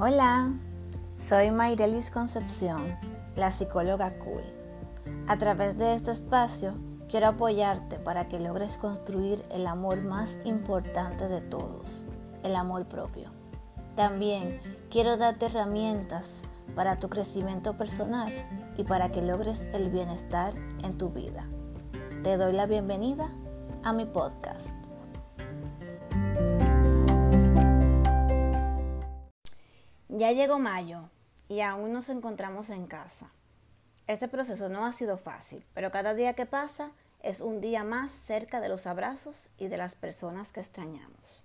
Hola, soy Mayrelis Concepción, la psicóloga cool. A través de este espacio quiero apoyarte para que logres construir el amor más importante de todos, el amor propio. También quiero darte herramientas para tu crecimiento personal y para que logres el bienestar en tu vida. Te doy la bienvenida a mi podcast. Ya llegó mayo y aún nos encontramos en casa. Este proceso no ha sido fácil, pero cada día que pasa es un día más cerca de los abrazos y de las personas que extrañamos.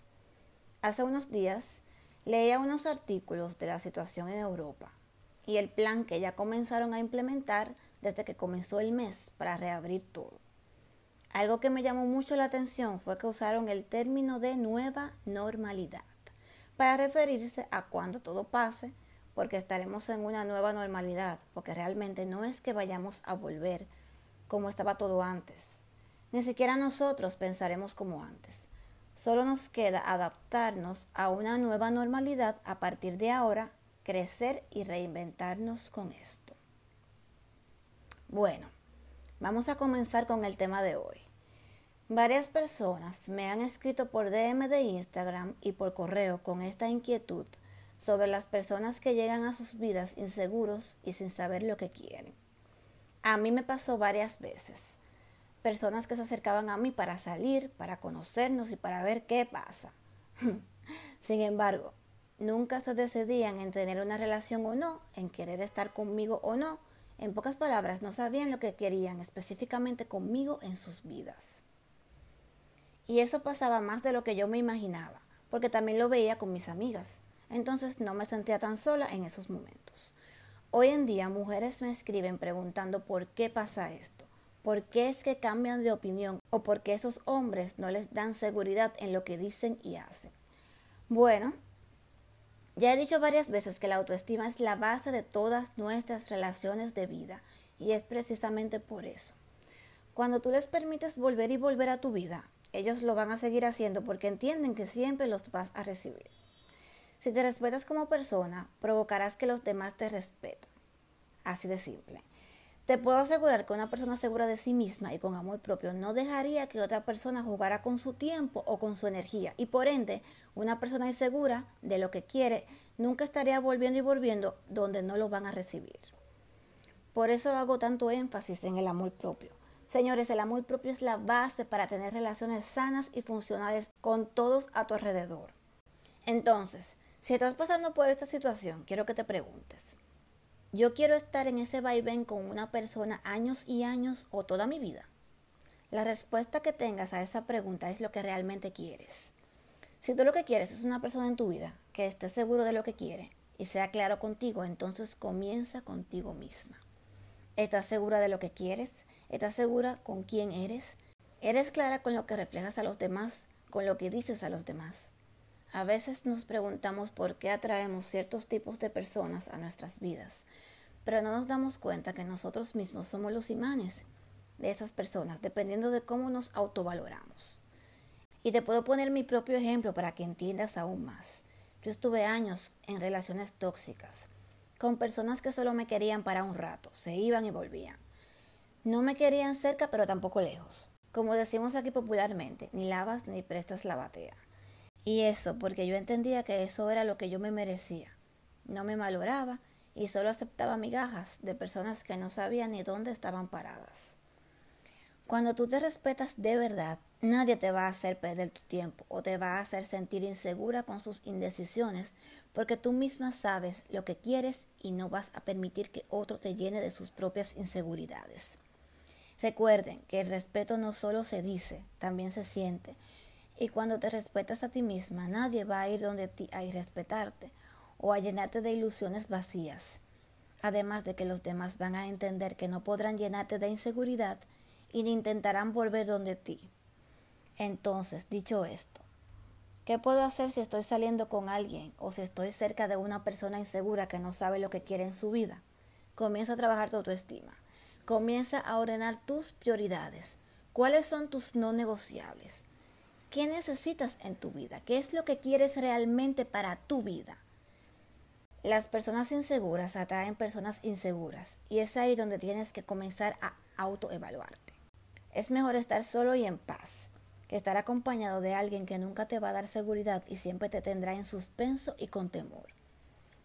Hace unos días leía unos artículos de la situación en Europa y el plan que ya comenzaron a implementar desde que comenzó el mes para reabrir todo. Algo que me llamó mucho la atención fue que usaron el término de nueva normalidad para referirse a cuando todo pase, porque estaremos en una nueva normalidad, porque realmente no es que vayamos a volver como estaba todo antes. Ni siquiera nosotros pensaremos como antes. Solo nos queda adaptarnos a una nueva normalidad a partir de ahora, crecer y reinventarnos con esto. Bueno, vamos a comenzar con el tema de hoy. Varias personas me han escrito por DM de Instagram y por correo con esta inquietud sobre las personas que llegan a sus vidas inseguros y sin saber lo que quieren. A mí me pasó varias veces. Personas que se acercaban a mí para salir, para conocernos y para ver qué pasa. sin embargo, nunca se decidían en tener una relación o no, en querer estar conmigo o no. En pocas palabras, no sabían lo que querían específicamente conmigo en sus vidas. Y eso pasaba más de lo que yo me imaginaba, porque también lo veía con mis amigas. Entonces no me sentía tan sola en esos momentos. Hoy en día mujeres me escriben preguntando por qué pasa esto, por qué es que cambian de opinión o por qué esos hombres no les dan seguridad en lo que dicen y hacen. Bueno, ya he dicho varias veces que la autoestima es la base de todas nuestras relaciones de vida y es precisamente por eso. Cuando tú les permites volver y volver a tu vida, ellos lo van a seguir haciendo porque entienden que siempre los vas a recibir. Si te respetas como persona, provocarás que los demás te respeten. Así de simple. Te puedo asegurar que una persona segura de sí misma y con amor propio no dejaría que otra persona jugara con su tiempo o con su energía. Y por ende, una persona insegura de lo que quiere nunca estaría volviendo y volviendo donde no lo van a recibir. Por eso hago tanto énfasis en el amor propio Señores, el amor propio es la base para tener relaciones sanas y funcionales con todos a tu alrededor. Entonces, si estás pasando por esta situación, quiero que te preguntes, ¿yo quiero estar en ese vaivén con una persona años y años o toda mi vida? La respuesta que tengas a esa pregunta es lo que realmente quieres. Si tú lo que quieres es una persona en tu vida que esté seguro de lo que quiere y sea claro contigo, entonces comienza contigo misma. ¿Estás segura de lo que quieres? ¿Estás segura con quién eres? ¿Eres clara con lo que reflejas a los demás, con lo que dices a los demás? A veces nos preguntamos por qué atraemos ciertos tipos de personas a nuestras vidas, pero no nos damos cuenta que nosotros mismos somos los imanes de esas personas, dependiendo de cómo nos autovaloramos. Y te puedo poner mi propio ejemplo para que entiendas aún más. Yo estuve años en relaciones tóxicas, con personas que solo me querían para un rato, se iban y volvían. No me querían cerca, pero tampoco lejos. Como decimos aquí popularmente, ni lavas ni prestas la batea. Y eso porque yo entendía que eso era lo que yo me merecía. No me maloraba y solo aceptaba migajas de personas que no sabían ni dónde estaban paradas. Cuando tú te respetas de verdad, nadie te va a hacer perder tu tiempo o te va a hacer sentir insegura con sus indecisiones porque tú misma sabes lo que quieres y no vas a permitir que otro te llene de sus propias inseguridades. Recuerden que el respeto no solo se dice, también se siente. Y cuando te respetas a ti misma, nadie va a ir donde ti a irrespetarte o a llenarte de ilusiones vacías. Además de que los demás van a entender que no podrán llenarte de inseguridad y ni intentarán volver donde ti. Entonces, dicho esto, ¿qué puedo hacer si estoy saliendo con alguien o si estoy cerca de una persona insegura que no sabe lo que quiere en su vida? Comienza a trabajar tu autoestima. Comienza a ordenar tus prioridades. ¿Cuáles son tus no negociables? ¿Qué necesitas en tu vida? ¿Qué es lo que quieres realmente para tu vida? Las personas inseguras atraen personas inseguras y es ahí donde tienes que comenzar a autoevaluarte. Es mejor estar solo y en paz que estar acompañado de alguien que nunca te va a dar seguridad y siempre te tendrá en suspenso y con temor.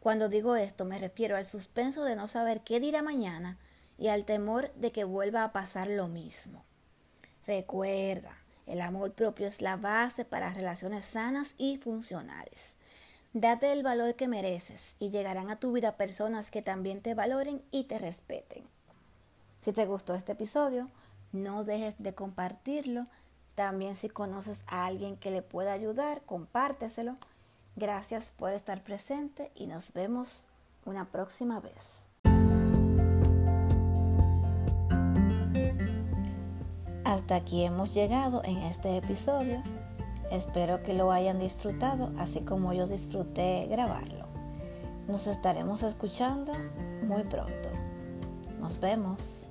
Cuando digo esto me refiero al suspenso de no saber qué dirá mañana y al temor de que vuelva a pasar lo mismo. Recuerda, el amor propio es la base para relaciones sanas y funcionales. Date el valor que mereces y llegarán a tu vida personas que también te valoren y te respeten. Si te gustó este episodio, no dejes de compartirlo. También si conoces a alguien que le pueda ayudar, compárteselo. Gracias por estar presente y nos vemos una próxima vez. Hasta aquí hemos llegado en este episodio. Espero que lo hayan disfrutado así como yo disfruté grabarlo. Nos estaremos escuchando muy pronto. Nos vemos.